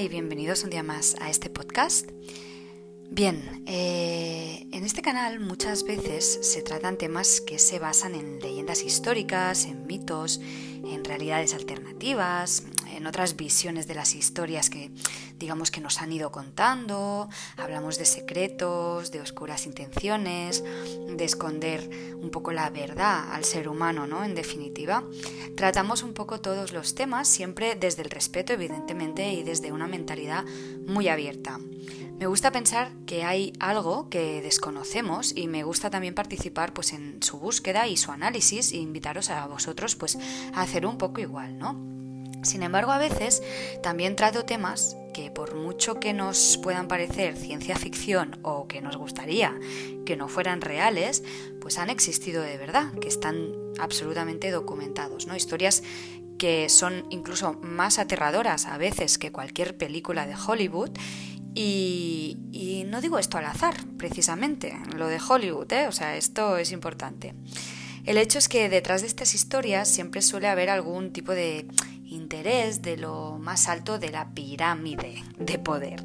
Y bienvenidos un día más a este podcast. Bien, eh, en este canal muchas veces se tratan temas que se basan en leyendas históricas, en mitos, en realidades alternativas, en otras visiones de las historias que digamos que nos han ido contando, hablamos de secretos, de oscuras intenciones, de esconder un poco la verdad al ser humano, ¿no? En definitiva, tratamos un poco todos los temas siempre desde el respeto, evidentemente, y desde una mentalidad muy abierta. Me gusta pensar que hay algo que desconocemos y me gusta también participar pues en su búsqueda y su análisis e invitaros a vosotros pues a hacer un poco igual, ¿no? Sin embargo, a veces también trato temas que por mucho que nos puedan parecer ciencia ficción o que nos gustaría que no fueran reales, pues han existido de verdad, que están absolutamente documentados, ¿no? Historias que son incluso más aterradoras a veces que cualquier película de Hollywood y, no digo esto al azar, precisamente, lo de Hollywood, ¿eh? o sea, esto es importante. El hecho es que detrás de estas historias siempre suele haber algún tipo de interés de lo más alto de la pirámide de poder.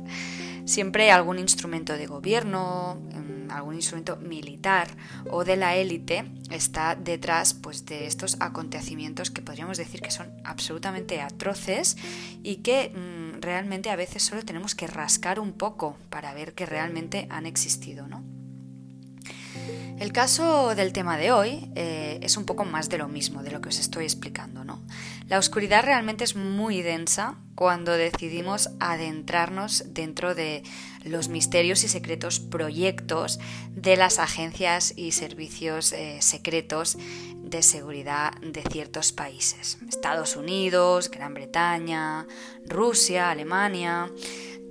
Siempre algún instrumento de gobierno, mm, algún instrumento militar o de la élite está detrás pues, de estos acontecimientos que podríamos decir que son absolutamente atroces y que mm, realmente a veces solo tenemos que rascar un poco para ver que realmente han existido. ¿no? El caso del tema de hoy eh, es un poco más de lo mismo, de lo que os estoy explicando, ¿no? La oscuridad realmente es muy densa cuando decidimos adentrarnos dentro de los misterios y secretos proyectos de las agencias y servicios eh, secretos de seguridad de ciertos países. Estados Unidos, Gran Bretaña, Rusia, Alemania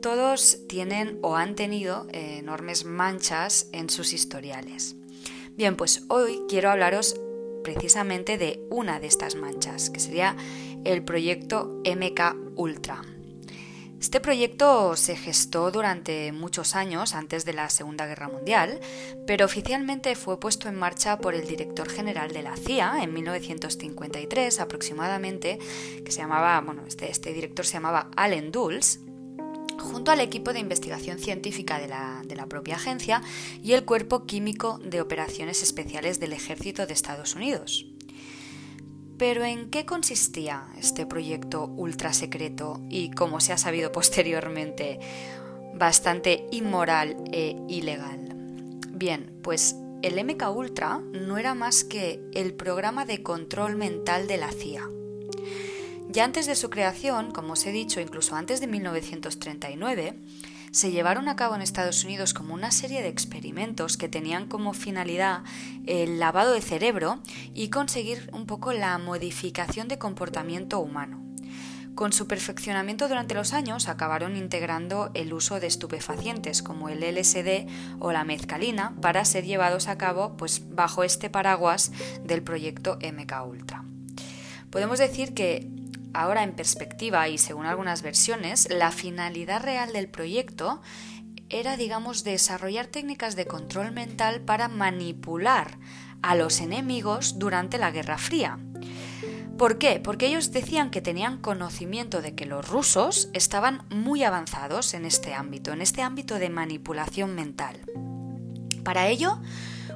todos tienen o han tenido eh, enormes manchas en sus historiales. Bien, pues hoy quiero hablaros precisamente de una de estas manchas, que sería el proyecto MK Ultra. Este proyecto se gestó durante muchos años antes de la Segunda Guerra Mundial, pero oficialmente fue puesto en marcha por el director general de la CIA en 1953 aproximadamente, que se llamaba, bueno, este, este director se llamaba Allen Dulles, junto al equipo de investigación científica de la, propia agencia y el Cuerpo Químico de Operaciones Especiales del Ejército de Estados Unidos. Pero ¿en qué consistía este proyecto ultra secreto y, como se ha sabido posteriormente, bastante inmoral e ilegal? Bien, pues el MK Ultra no era más que el programa de control mental de la CIA ya antes de su creación, como os he dicho, incluso antes de 1939, se llevaron a cabo en Estados Unidos como una serie de experimentos que tenían como finalidad el lavado de cerebro y conseguir un poco la modificación de comportamiento humano. Con su perfeccionamiento durante los años acabaron integrando el uso de estupefacientes como el LSD o la mezcalina para ser llevados a cabo pues, bajo este paraguas del proyecto MK Ultra. Podemos decir que Ahora, en perspectiva y según algunas versiones, la finalidad real del proyecto era, digamos, desarrollar técnicas de control mental para manipular a los enemigos durante la Guerra Fría. ¿Por qué? Porque ellos decían que tenían conocimiento de que los rusos estaban muy avanzados en este ámbito, en este ámbito de manipulación mental. Para ello,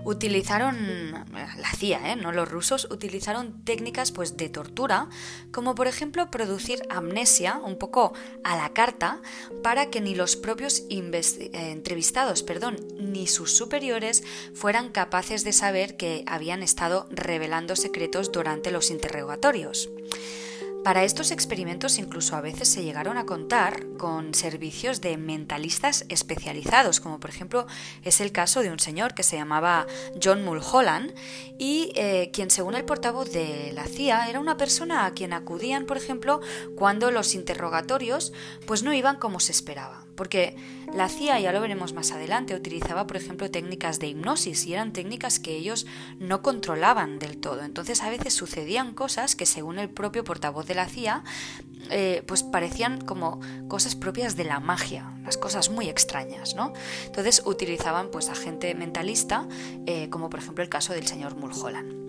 utilizaron, la CIA, ¿eh? no los rusos, utilizaron técnicas pues, de tortura, como por ejemplo producir amnesia un poco a la carta para que ni los propios eh, entrevistados perdón, ni sus superiores fueran capaces de saber que habían estado revelando secretos durante los interrogatorios. Para estos experimentos incluso a veces se llegaron a contar con servicios de mentalistas especializados, como por ejemplo es el caso de un señor que se llamaba John Mulholland y eh, quien según el portavoz de la CIA era una persona a quien acudían, por ejemplo, cuando los interrogatorios pues no iban como se esperaba. Porque la CIA, ya lo veremos más adelante, utilizaba, por ejemplo, técnicas de hipnosis y eran técnicas que ellos no controlaban del todo. Entonces a veces sucedían cosas que, según el propio portavoz de la CIA, eh, pues parecían como cosas propias de la magia, las cosas muy extrañas, ¿no? Entonces utilizaban pues a gente mentalista, eh, como por ejemplo el caso del señor Mulholland.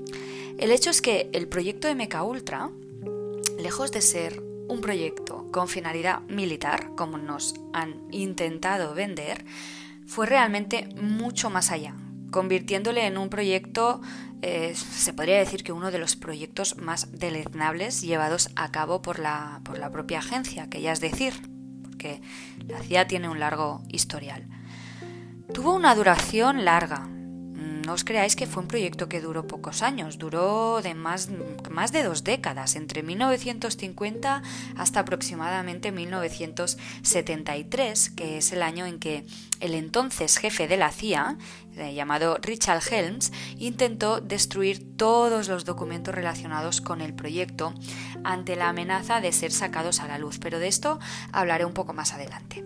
El hecho es que el proyecto MK Ultra, lejos de ser un proyecto con finalidad militar, como nos han intentado vender, fue realmente mucho más allá, convirtiéndole en un proyecto, eh, se podría decir que uno de los proyectos más deleznables llevados a cabo por la, por la propia agencia, que ya es decir, porque la CIA tiene un largo historial. Tuvo una duración larga, no os creáis que fue un proyecto que duró pocos años, duró de más, más de dos décadas, entre 1950 hasta aproximadamente 1973, que es el año en que el entonces jefe de la CIA, eh, llamado Richard Helms, intentó destruir todos los documentos relacionados con el proyecto ante la amenaza de ser sacados a la luz, pero de esto hablaré un poco más adelante.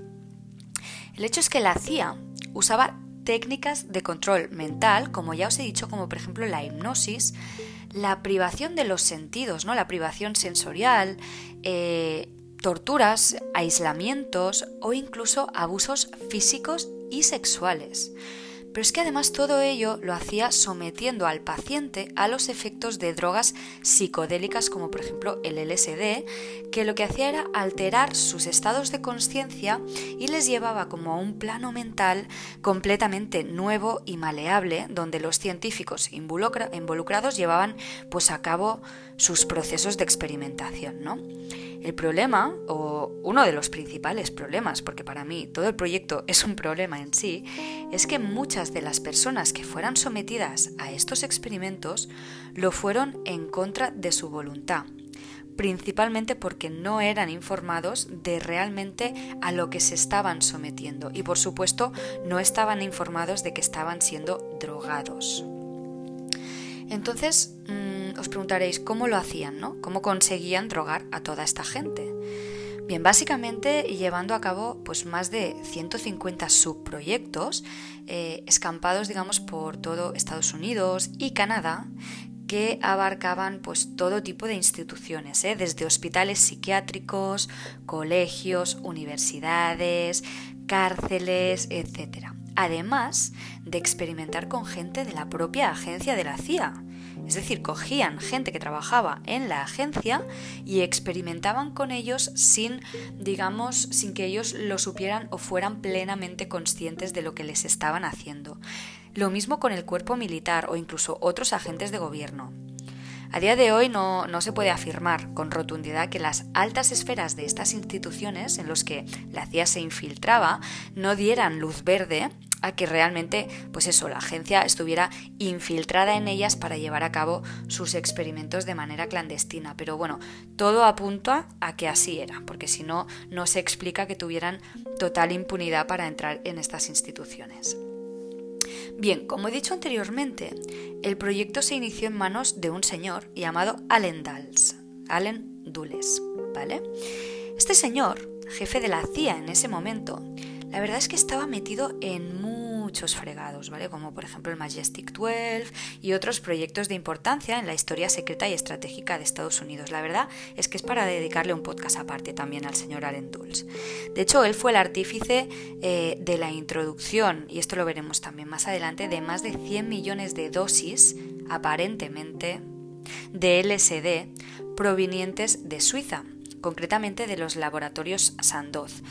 El hecho es que la CIA usaba técnicas de control mental, como ya os he dicho, como por ejemplo la hipnosis, la privación de los sentidos, ¿no? la privación sensorial, eh, torturas, aislamientos o incluso abusos físicos y sexuales. Pero es que además todo ello lo hacía sometiendo al paciente a los efectos de drogas psicodélicas como por ejemplo el LSD, que lo que hacía era alterar sus estados de conciencia y les llevaba como a un plano mental completamente nuevo y maleable, donde los científicos involucrados llevaban pues a cabo sus procesos de experimentación, ¿no? El problema, o uno de los principales problemas, porque para mí todo el proyecto es un problema en sí, es que muchas de las personas que fueran sometidas a estos experimentos lo fueron en contra de su voluntad principalmente porque no eran informados de realmente a lo que se estaban sometiendo y por supuesto no estaban informados de que estaban siendo drogados. Entonces, mm, os preguntaréis cómo lo hacían, ¿no? ¿Cómo conseguían drogar a toda esta gente? Bien, básicamente llevando a cabo pues más de 150 subproyectos eh, escampados, digamos, por todo Estados Unidos y Canadá que abarcaban pues todo tipo de instituciones, ¿eh? desde hospitales psiquiátricos, colegios, universidades, cárceles, etc además de experimentar con gente de la propia agencia de la CIA. Es decir, cogían gente que trabajaba en la agencia y experimentaban con ellos sin, digamos, sin que ellos lo supieran o fueran plenamente conscientes de lo que les estaban haciendo. Lo mismo con el cuerpo militar o incluso otros agentes de gobierno. A día de hoy no, no, se puede afirmar con rotundidad que las altas esferas de estas instituciones en los que la CIA se infiltraba no dieran luz verde a que realmente, pues eso, la agencia estuviera infiltrada en ellas para llevar a cabo sus experimentos de manera clandestina. Pero bueno, todo apunta a que así era, porque si no, no se explica que tuvieran total impunidad para entrar en estas instituciones. Bien, como he dicho anteriormente, el proyecto se inició en manos de un señor llamado Allen Dulles, Allen Dulles, ¿vale? Este señor, jefe de la CIA en ese momento, la verdad es que estaba metido en fregados, ¿vale? Como por ejemplo el Majestic 12 y otros proyectos de importancia en la historia secreta y estratégica de Estados Unidos. La verdad es que es para dedicarle un podcast aparte también al señor Allen Dulles. De hecho, él fue el artífice eh, de la introducción, y esto lo veremos también más adelante, de más de 100 millones de dosis, aparentemente, de LSD provenientes de Suiza, concretamente de los laboratorios Sandoz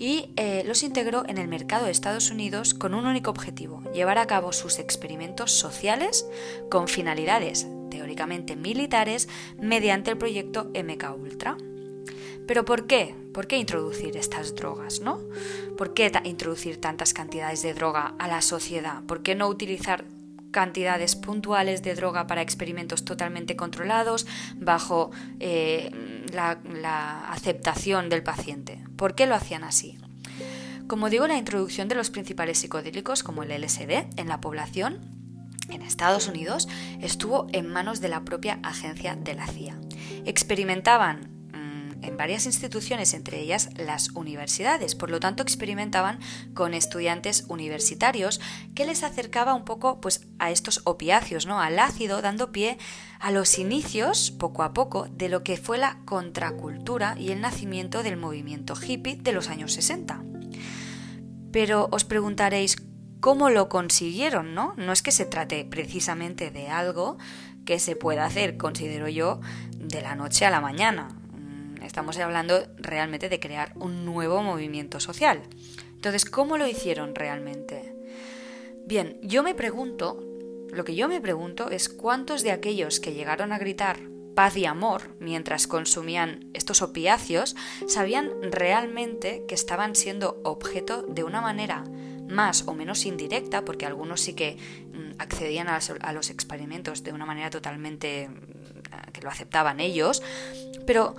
y eh, los integró en el mercado de Estados Unidos con un único objetivo, llevar a cabo sus experimentos sociales con finalidades teóricamente militares mediante el proyecto MK Ultra. Pero ¿por qué? ¿Por qué introducir estas drogas, no? ¿Por qué introducir tantas cantidades de droga a la sociedad? ¿Por qué no utilizar cantidades puntuales de droga para experimentos totalmente controlados bajo eh, la, aceptación del paciente. ¿Por qué lo hacían así? Como digo, la introducción de los principales psicodélicos como el LSD en la población en Estados Unidos estuvo en manos de la propia agencia de la CIA. Experimentaban en varias instituciones, entre ellas las universidades. Por lo tanto, experimentaban con estudiantes universitarios que les acercaba un poco pues, a estos opiáceos, ¿no? al ácido, dando pie a los inicios, poco a poco, de lo que fue la contracultura y el nacimiento del movimiento hippie de los años 60. Pero os preguntaréis, ¿cómo lo consiguieron? No, no es que se trate precisamente de algo que se pueda hacer, considero yo, de la noche a la mañana Estamos hablando realmente de crear un nuevo movimiento social. Entonces, ¿cómo lo hicieron realmente? Bien, yo me pregunto, lo que yo me pregunto es cuántos de aquellos que llegaron a gritar paz y amor mientras consumían estos opiáceos sabían realmente que estaban siendo objeto de una manera más o menos indirecta, porque algunos sí que mm, accedían a, los experimentos de una manera totalmente mm, que lo aceptaban ellos, pero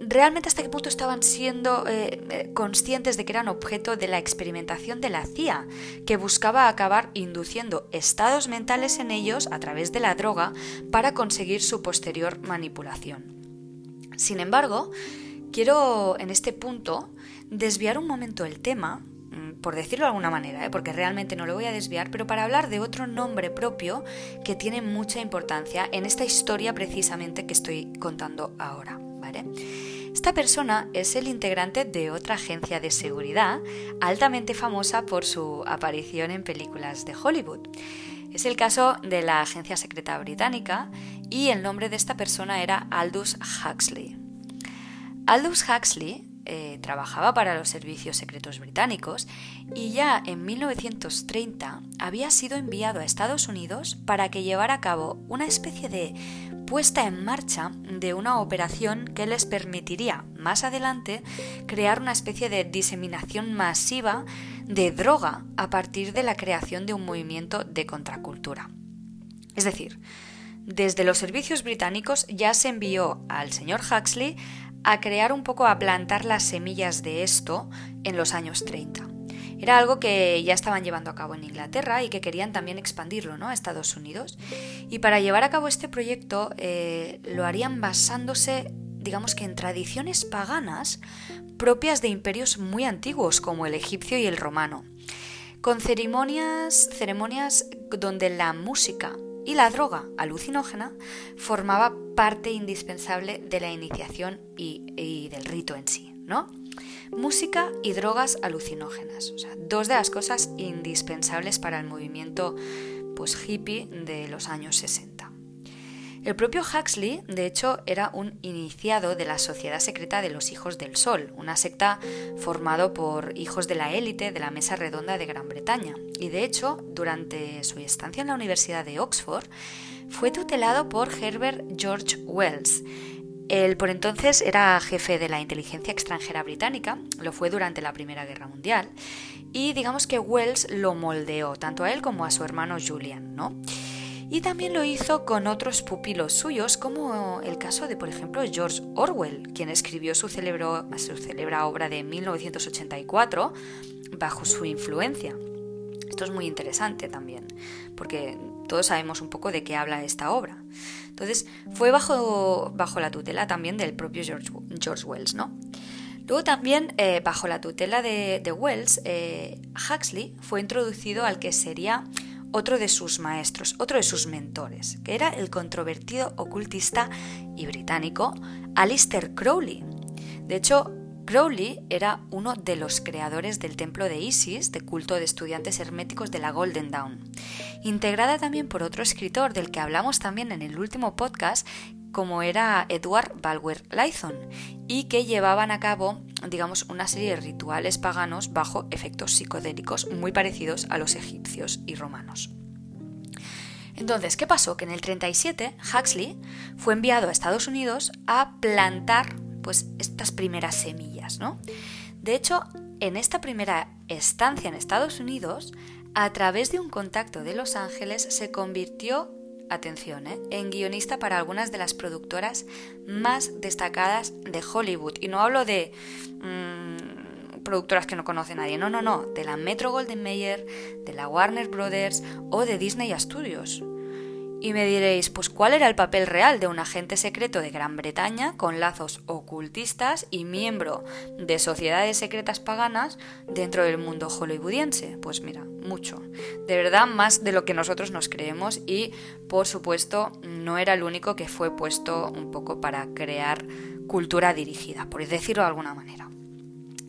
realmente hasta qué punto estaban siendo eh, eh, conscientes de que eran objeto de la experimentación de la CIA, que buscaba acabar induciendo estados mentales en ellos a través de la droga para conseguir su posterior manipulación. Sin embargo, quiero en este punto desviar un momento el tema por decirlo de alguna manera, ¿eh? porque realmente no lo voy a desviar, pero para hablar de otro nombre propio que tiene mucha importancia en esta historia precisamente que estoy contando ahora. Esta persona es el integrante de otra agencia de seguridad altamente famosa por su aparición en películas de Hollywood. Es el caso de la agencia secreta británica y el nombre de esta persona era Aldous Huxley. Aldous Huxley eh, trabajaba para los servicios secretos británicos y ya en 1930 había sido enviado a Estados Unidos para que llevara a cabo una especie de puesta en marcha de una operación que les permitiría más adelante crear una especie de diseminación masiva de droga a partir de la creación de un movimiento de contracultura. Es decir, desde los servicios británicos ya se envió al señor Huxley a crear un poco, a plantar las semillas de esto en los años 30. Era algo que ya estaban llevando a cabo en Inglaterra y que querían también expandirlo a Estados Unidos. Y para llevar a cabo este proyecto eh, lo harían basándose, digamos que en tradiciones paganas propias de imperios muy antiguos como el egipcio y el romano, con ceremonias, ceremonias donde la música y la droga alucinógena formaba parte indispensable de la iniciación y, del rito en sí, ¿no? Música y drogas alucinógenas, dos de las cosas indispensables para el movimiento pues, hippie de los años 60. El propio Huxley, de hecho, era un iniciado de la Sociedad Secreta de los Hijos del Sol, una secta formado por hijos de la élite de la Mesa Redonda de Gran Bretaña. Y de hecho, durante su estancia en la Universidad de Oxford, fue tutelado por Herbert George Wells. Él por entonces era jefe de la inteligencia extranjera británica, lo fue durante la Primera Guerra Mundial, y digamos que Wells lo moldeó, tanto a él como a su hermano Julian, ¿no? y también lo hizo con otros pupilos suyos, como el caso de, por ejemplo, George Orwell, quien escribió su, célebra obra de 1984 bajo su influencia. Esto es muy interesante también, porque todos sabemos un poco de qué habla esta obra. Entonces, fue bajo, bajo la tutela también del propio George, George Wells, ¿no? Luego también, eh, bajo la tutela de, Wells, eh, Huxley fue introducido al que sería otro de sus maestros, otro de sus mentores, que era el controvertido ocultista y británico Alistair Crowley. De hecho, Crowley era uno de los creadores del templo de Isis, de culto de estudiantes herméticos de la Golden Dawn, integrada también por otro escritor del que hablamos también en el último podcast, como era Edward Balwer Lython, y que llevaban a cabo, digamos, una serie de rituales paganos bajo efectos psicodélicos muy parecidos a los egipcios y romanos. Entonces, ¿qué pasó? Que en el 37 Huxley fue enviado a Estados Unidos a plantar pues estas primeras semillas, ¿no? De hecho, en esta primera estancia en Estados Unidos, a través de un contacto de Los Ángeles se convirtió atención, ¿eh? en guionista para algunas de las productoras más destacadas de Hollywood. Y no hablo de mm, productoras que no conoce nadie, no, no, no, de la Metro Golden Mayer, de la Warner Brothers o de Disney Studios. Y me diréis, pues ¿cuál era el papel real de un agente secreto de Gran Bretaña con lazos ocultistas y miembro de sociedades secretas paganas dentro del mundo hollywoodiense? Pues mira, mucho. De verdad, más de lo que nosotros nos creemos y, por supuesto, no era el único que fue puesto un poco para crear cultura dirigida, por decirlo de alguna manera.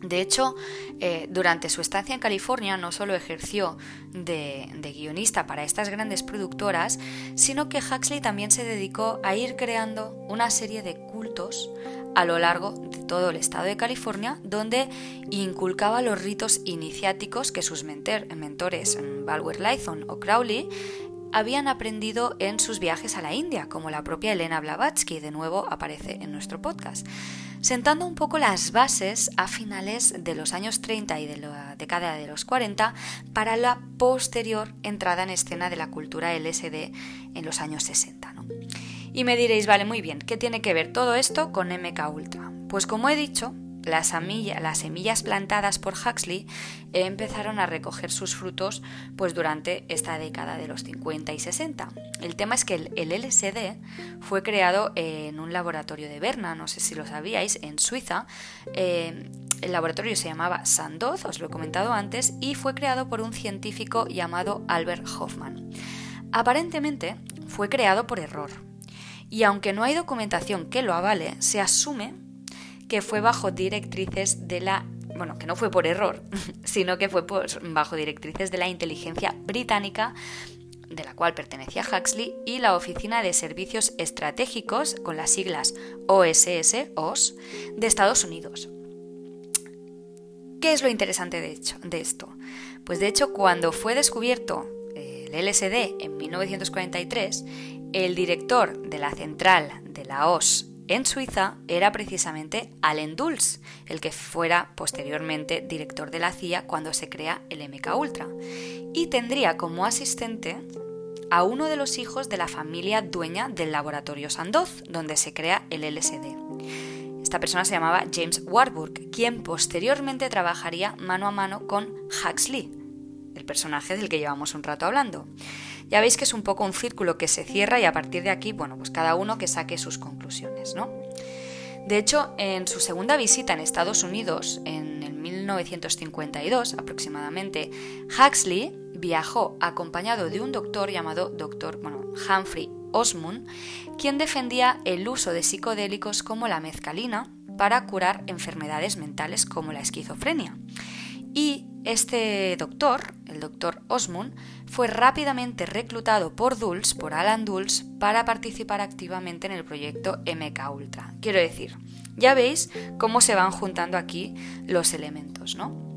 De hecho, eh, durante su estancia en California no solo ejerció de, guionista para estas grandes productoras, sino que Huxley también se dedicó a ir creando una serie de cultos a lo largo de todo el estado de California, donde inculcaba los ritos iniciáticos que sus mentores, Balwer Lython o Crowley, habían aprendido en sus viajes a la India, como la propia Elena Blavatsky, de nuevo aparece en nuestro podcast, sentando un poco las bases a finales de los años 30 y de la década de los 40 para la posterior entrada en escena de la cultura LSD en los años 60. Y me diréis, vale, muy bien, ¿qué tiene que ver todo esto con MK Ultra? Pues como he dicho, las, semillas plantadas por Huxley empezaron a recoger sus frutos pues durante esta década de los 50 y 60. El tema es que el, LSD fue creado en un laboratorio de Berna, no sé si lo sabíais, en Suiza. Eh, el laboratorio se llamaba Sandoz, os lo he comentado antes, y fue creado por un científico llamado Albert Hoffman. Aparentemente fue creado por error. Y aunque no hay documentación que lo avale, se asume que fue bajo directrices de la bueno, que no fue por error, sino que fue bajo directrices de la inteligencia británica de la cual pertenecía Huxley, y la Oficina de Servicios Estratégicos, con las siglas OSS, OS, de Estados Unidos. ¿Qué es lo interesante de, hecho, de esto? Pues de hecho, cuando fue descubierto el LSD en 1943, el director de la central de la OS en Suiza era precisamente Allen Dulles, el que fuera posteriormente director de la CIA cuando se crea el MK Ultra, y tendría como asistente a uno de los hijos de la familia dueña del laboratorio Sandoz, donde se crea el LSD. Esta persona se llamaba James Warburg, quien posteriormente trabajaría mano a mano con Huxley, el personaje del que llevamos un rato hablando. Ya veis que es un poco un círculo que se cierra y a partir de aquí, bueno, pues cada uno que saque sus conclusiones, ¿no? De hecho, en su segunda visita en Estados Unidos, en el 1952 aproximadamente, Huxley viajó acompañado de un doctor llamado doctor, bueno, Humphrey Osmond, quien defendía el uso de psicodélicos como la mezcalina para curar enfermedades mentales como la esquizofrenia. Y este doctor, el doctor Osmond, fue rápidamente reclutado por Dulles, por Alan Dulles, para participar activamente en el proyecto MK Ultra. Quiero decir, ya veis cómo se van juntando aquí los elementos, ¿no?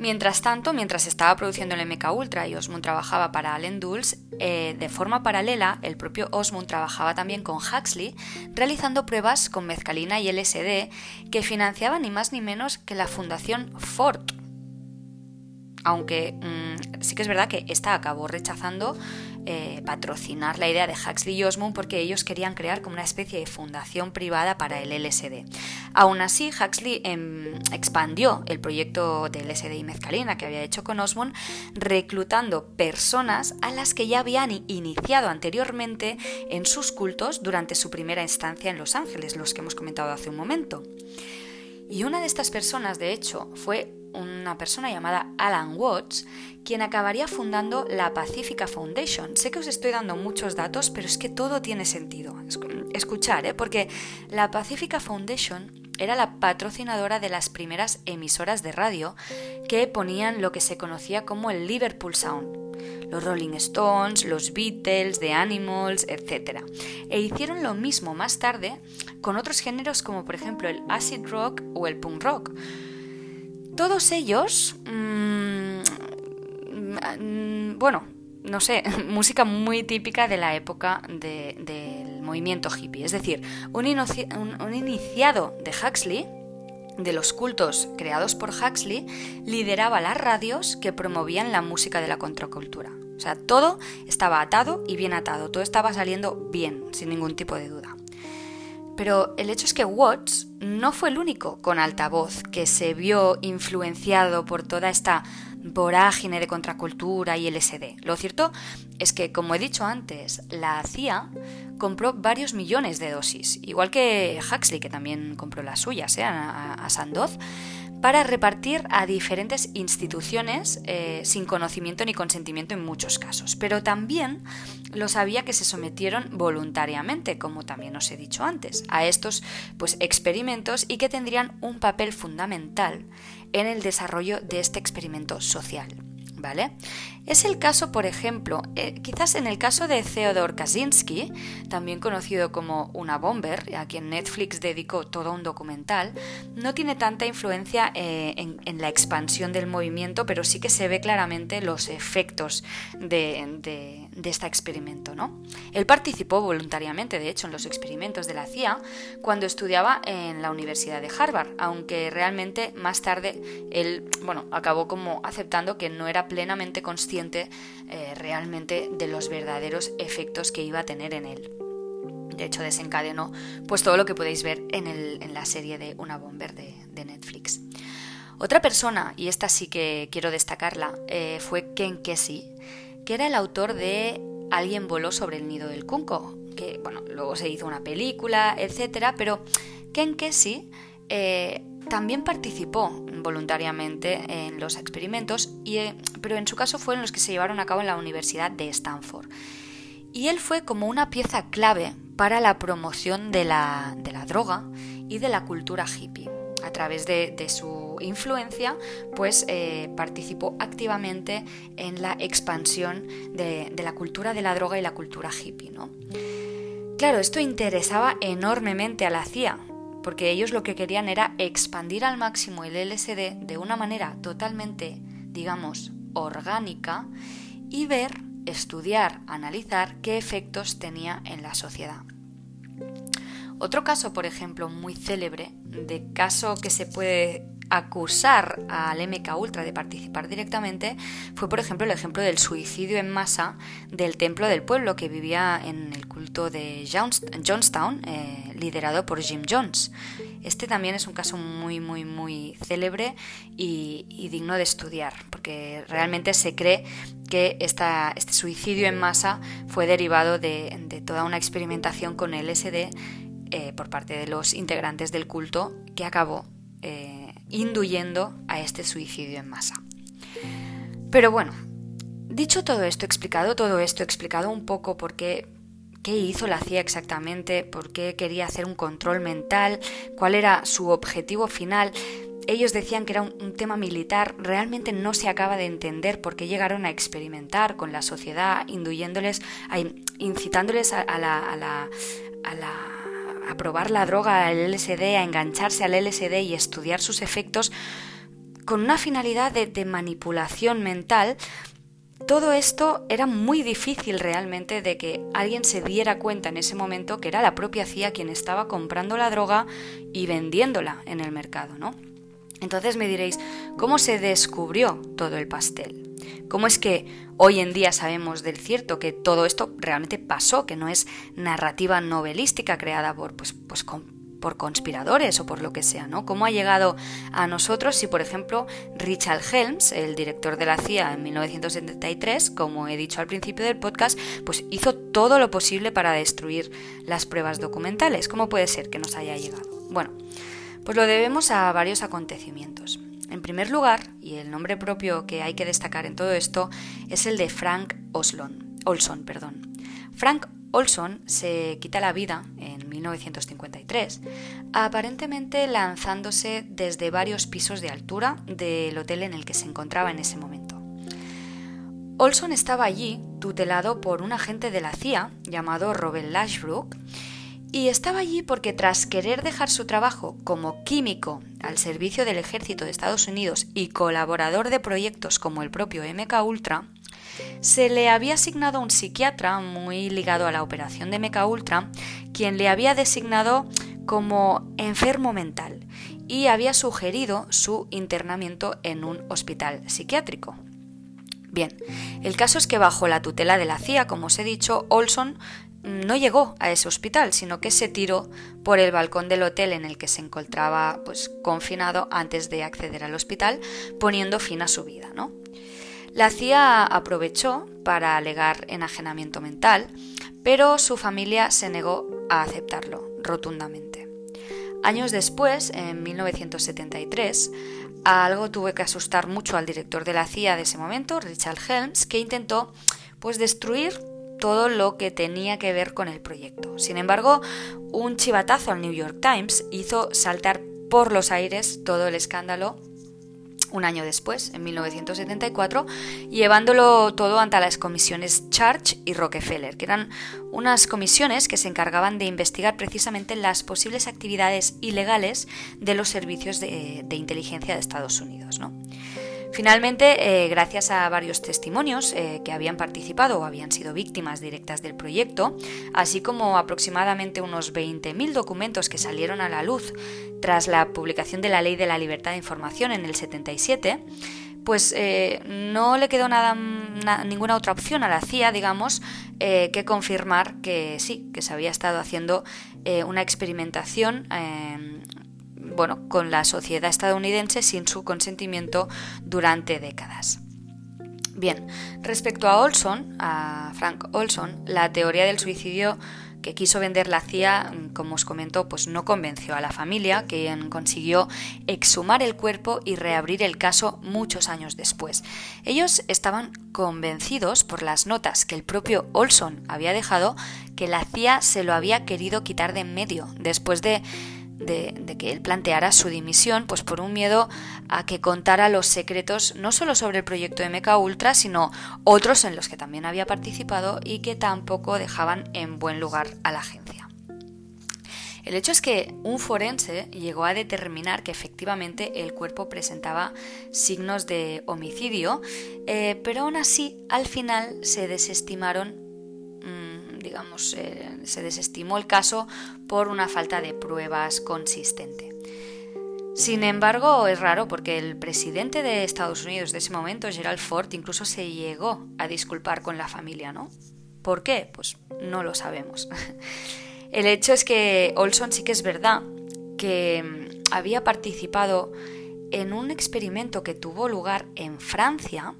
Mientras tanto, mientras estaba produciendo el MK Ultra y Osmond trabajaba para Alan Dulles, eh, de forma paralela, el propio Osmond trabajaba también con Huxley, realizando pruebas con mezcalina y LSD que financiaba ni más ni menos que la Fundación Ford, aunque mm, sí que es verdad que esta acabó rechazando eh, patrocinar la idea de Huxley y Osmond porque ellos querían crear como una especie de fundación privada para el LSD. Aún así, Huxley em, expandió el proyecto de LSD y mezcalina que había hecho con Osmond, reclutando personas a las que ya habían iniciado anteriormente en sus cultos durante su primera instancia en Los Ángeles, los que hemos comentado hace un momento. Y una de estas personas, de hecho, fue una persona llamada Alan Watts, quien acabaría fundando la Pacifica Foundation. Sé que os estoy dando muchos datos, pero es que todo tiene sentido. Escuchar, ¿eh? porque la Pacifica Foundation era la patrocinadora de las primeras emisoras de radio que ponían lo que se conocía como el Liverpool Sound. Los Rolling Stones, los Beatles, The Animals, etc. E hicieron lo mismo más tarde con otros géneros como por ejemplo el acid rock o el punk rock. Todos ellos, mm, bueno, no sé, música muy típica de la época del movimiento hippie. Es decir, un, un, iniciado de Huxley, de los cultos creados por Huxley, lideraba las radios que promovían la música de la contracultura. O sea, todo estaba atado y bien atado, todo estaba saliendo bien, sin ningún tipo de duda. Pero el hecho es que Watts no fue el único con altavoz que se vio influenciado por toda esta vorágine de contracultura y LSD. Lo cierto es que, como he dicho antes, la CIA compró varios millones de dosis, igual que Huxley, que también compró las suyas ¿eh? a Sandoz, para repartir a diferentes instituciones eh, sin conocimiento ni consentimiento en muchos casos. Pero también lo sabía que se sometieron voluntariamente, como también os he dicho antes, a estos pues, experimentos y que tendrían un papel fundamental en el desarrollo de este experimento social. ¿Vale? Es el caso, por ejemplo, eh, quizás en el caso de Theodore Kaczynski, también conocido como una bomber, a quien Netflix dedicó todo un documental, no tiene tanta influencia eh, en, la expansión del movimiento, pero sí que se ve claramente los efectos de, este experimento. ¿no? Él participó voluntariamente, de hecho, en los experimentos de la CIA cuando estudiaba en la Universidad de Harvard, aunque realmente más tarde él bueno, acabó como aceptando que no era plenamente consciente eh, realmente de los verdaderos efectos que iba a tener en él. De hecho, desencadenó pues todo lo que podéis ver en, la serie de Una Bomber de, Netflix. Otra persona, y esta sí que quiero destacarla, eh, fue Ken Kesey, que era el autor de Alguien voló sobre el nido del Kunko, que bueno, luego se hizo una película, etcétera, pero Ken Kesey eh, también participó voluntariamente en los experimentos, y, eh, pero en su caso fueron los que se llevaron a cabo en la Universidad de Stanford. Y él fue como una pieza clave para la promoción de la, droga y de la cultura hippie. A través de, su influencia, pues eh, participó activamente en la expansión de, de, la cultura de la droga y la cultura hippie. ¿no? Claro, esto interesaba enormemente a la CIA, porque ellos lo que querían era expandir al máximo el LSD de una manera totalmente, digamos, orgánica y ver, estudiar, analizar qué efectos tenía en la sociedad. Otro caso, por ejemplo, muy célebre, de caso que se puede acusar al MK Ultra de participar directamente fue, por ejemplo, el ejemplo del suicidio en masa del templo del pueblo que vivía en el culto de Johnstown, eh, liderado por Jim Jones. Este también es un caso muy, muy, muy célebre y, digno de estudiar, porque realmente se cree que esta, este suicidio en masa fue derivado de, toda una experimentación con LSD eh, por parte de los integrantes del culto que acabó eh, induyendo a este suicidio en masa. Pero bueno, dicho todo esto, explicado todo esto, explicado un poco por qué, qué hizo la CIA exactamente, por qué quería hacer un control mental, cuál era su objetivo final, ellos decían que era un, tema militar, realmente no se acaba de entender por qué llegaron a experimentar con la sociedad, incitándoles a, la, probar la droga, el LSD, a engancharse al LSD y estudiar sus efectos con una finalidad de, manipulación mental, todo esto era muy difícil realmente de que alguien se diera cuenta en ese momento que era la propia CIA quien estaba comprando la droga y vendiéndola en el mercado, ¿no? Entonces me diréis, ¿cómo se descubrió todo el pastel? ¿Cómo es que hoy en día sabemos del cierto que todo esto realmente pasó, que no es narrativa novelística creada por, pues, pues por conspiradores o por lo que sea, ¿no? ¿Cómo ha llegado a nosotros si, por ejemplo, Richard Helms, el director de la CIA en 1973, como he dicho al principio del podcast, pues hizo todo lo posible para destruir las pruebas documentales? ¿Cómo puede ser que nos haya llegado? Bueno, pues lo debemos a varios acontecimientos. En primer lugar, y el nombre propio que hay que destacar en todo esto, es el de Frank Olson. Perdón. Frank Olson se quita la vida en 1953, aparentemente lanzándose desde varios pisos de altura del hotel en el que se encontraba en ese momento. Olson estaba allí tutelado por un agente de la CIA llamado Robert Lashbrook y estaba allí porque tras querer dejar su trabajo como químico al servicio del ejército de Estados Unidos y colaborador de proyectos como el propio MK Ultra, se le había asignado un psiquiatra muy ligado a la operación de MK Ultra, quien le había designado como enfermo mental y había sugerido su internamiento en un hospital psiquiátrico. Bien, el caso es que bajo la tutela de la CIA, como os he dicho, Olson no llegó a ese hospital, sino que se tiró por el balcón del hotel en el que se encontraba pues, confinado antes de acceder al hospital, poniendo fin a su vida. ¿no? La CIA aprovechó para alegar enajenamiento mental, pero su familia se negó a aceptarlo rotundamente. Años después, en 1973, algo tuvo que asustar mucho al director de la CIA de ese momento, Richard Helms, que intentó pues destruir todo lo que tenía que ver con el proyecto. Sin embargo, un chivatazo al New York Times hizo saltar por los aires todo el escándalo un año después, en 1974, llevándolo todo ante las comisiones Church y Rockefeller, que eran unas comisiones que se encargaban de investigar precisamente las posibles actividades ilegales de los servicios de, inteligencia de Estados Unidos. ¿no? Finalmente, eh, gracias a varios testimonios eh, que habían participado o habían sido víctimas directas del proyecto, así como aproximadamente unos 20.000 documentos que salieron a la luz tras la publicación de la Ley de la Libertad de Información en el 77, pues eh, no le quedó nada, ninguna otra opción a la CIA, digamos, que confirmar que sí, que se había estado haciendo una experimentación bueno, con la sociedad estadounidense sin su consentimiento durante décadas. Bien, respecto a Olson, a Frank Olson, la teoría del suicidio que quiso vender la CIA, como os comento, pues no convenció a la familia, quien consiguió exhumar el cuerpo y reabrir el caso muchos años después. Ellos estaban convencidos por las notas que el propio Olson había dejado que la CIA se lo había querido quitar de en medio después de de, que él planteara su dimisión, pues por un miedo a que contara los secretos no solo sobre el proyecto MK Ultra, sino otros en los que también había participado y que tampoco dejaban en buen lugar a la agencia. El hecho es que un forense llegó a determinar que efectivamente el cuerpo presentaba signos de homicidio, eh, pero aún así al final se desestimaron digamos, eh, se desestimó el caso por una falta de pruebas consistente. Sin embargo, es raro porque el presidente de Estados Unidos de ese momento, Gerald Ford, incluso se llegó a disculpar con la familia, ¿no? ¿Por qué? Pues no lo sabemos. El hecho es que Olson sí que es verdad que mm, había participado en un experimento que tuvo lugar en Francia,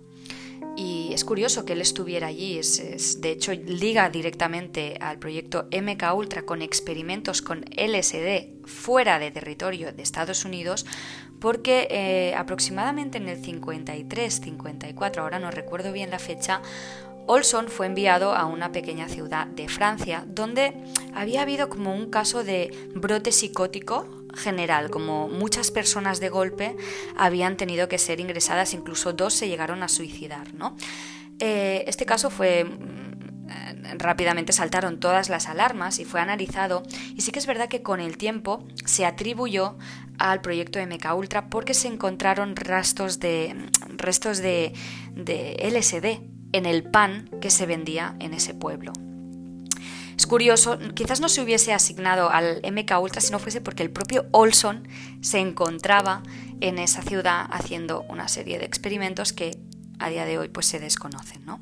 y es curioso que él estuviera allí, es, de hecho liga directamente al proyecto MK Ultra con experimentos con LSD fuera de territorio de Estados Unidos, porque eh, aproximadamente en el 53-54, ahora no recuerdo bien la fecha, Olson fue enviado a una pequeña ciudad de Francia donde había habido como un caso de brote psicótico general, como muchas personas de golpe habían tenido que ser ingresadas, incluso dos se llegaron a suicidar. ¿no? Eh, este caso fue mm, rápidamente saltaron todas las alarmas y fue analizado y sí que es verdad que con el tiempo se atribuyó al proyecto MK Ultra porque se encontraron restos de restos de LSD en el pan que se vendía en ese pueblo. Es curioso, quizás no se hubiese asignado al MK Ultra si no fuese porque el propio Olson se encontraba en esa ciudad haciendo una serie de experimentos que a día de hoy pues se desconocen, ¿no?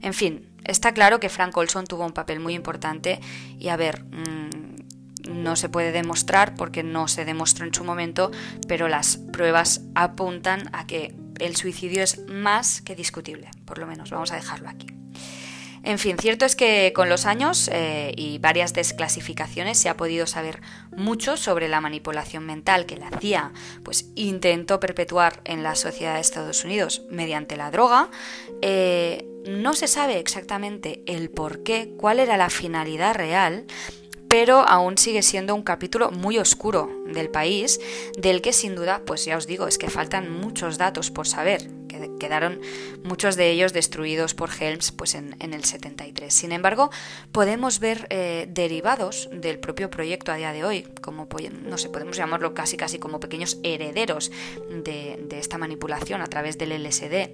En fin, está claro que Frank Olson tuvo un papel muy importante y a ver, mm, no se puede demostrar porque no se demostró en su momento, pero las pruebas apuntan a que el suicidio es más que discutible, por lo menos vamos a dejarlo aquí. En fin, cierto es que con los años eh, y varias desclasificaciones se ha podido saber mucho sobre la manipulación mental que la CIA pues, intentó perpetuar en la sociedad de Estados Unidos mediante la droga. Eh, no se sabe exactamente el por qué, cuál era la finalidad real, pero aún sigue siendo un capítulo muy oscuro del país, del que sin duda, pues ya os digo, es que faltan muchos datos por saber quedaron muchos de ellos destruidos por Helms pues en, el 73. Sin embargo, podemos ver eh, derivados del propio proyecto a día de hoy, como no sé, podemos llamarlo casi casi como pequeños herederos de, esta manipulación a través del LSD,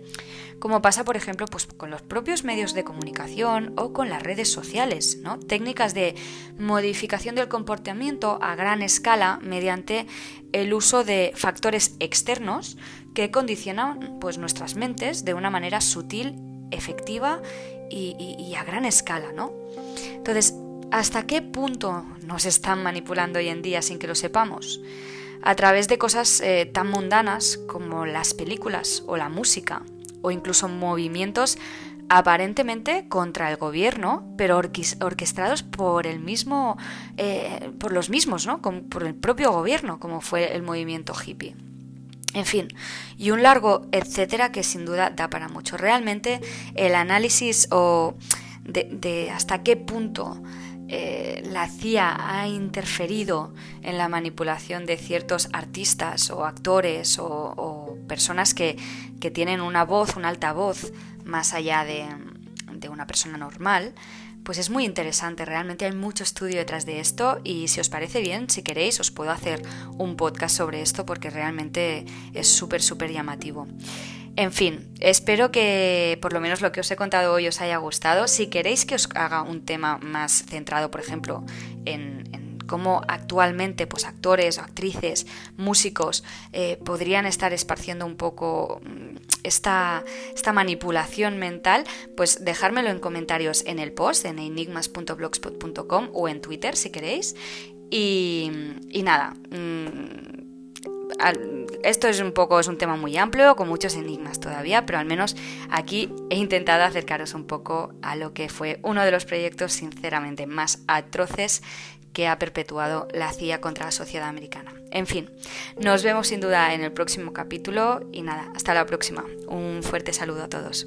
como pasa por ejemplo pues con los propios medios de comunicación o con las redes sociales, ¿no? técnicas de modificación del comportamiento a gran escala mediante el uso de factores externos que condicionan pues, nuestras mentes de una manera sutil, efectiva y, a gran escala, ¿no? Entonces, ¿hasta qué punto nos están manipulando hoy en día sin que lo sepamos? A través de cosas eh, tan mundanas como las películas o la música, o incluso movimientos aparentemente contra el gobierno, pero orquestados por el mismo, eh, por los mismos, ¿no? por el propio gobierno, como fue el movimiento hippie. En fin, y un largo etcétera que sin duda da para mucho. Realmente el análisis o de, hasta qué punto eh, la CIA ha interferido en la manipulación de ciertos artistas o actores o personas que, que tienen una voz, un altavoz, más allá de, de una persona normal, pues es muy interesante, realmente hay mucho estudio detrás de esto y si os parece bien, si queréis, os puedo hacer un podcast sobre esto porque realmente es súper, súper llamativo. En fin, espero que por lo menos lo que os he contado hoy os haya gustado. Si queréis que os haga un tema más centrado, por ejemplo, en, cómo actualmente pues actores, actrices, músicos eh, podrían estar esparciendo un poco esta, esta, manipulación mental, pues dejármelo en comentarios en el post, en enigmas.blogspot.com o en Twitter si queréis. Y, y nada. Mm, esto es un poco, es un tema muy amplio, con muchos enigmas todavía, pero al menos aquí he intentado acercaros un poco a lo que fue uno de los proyectos sinceramente más atroces que ha perpetuado la CIA contra la sociedad americana. En fin, nos vemos sin duda en el próximo capítulo y nada, hasta la próxima. Un fuerte saludo a todos.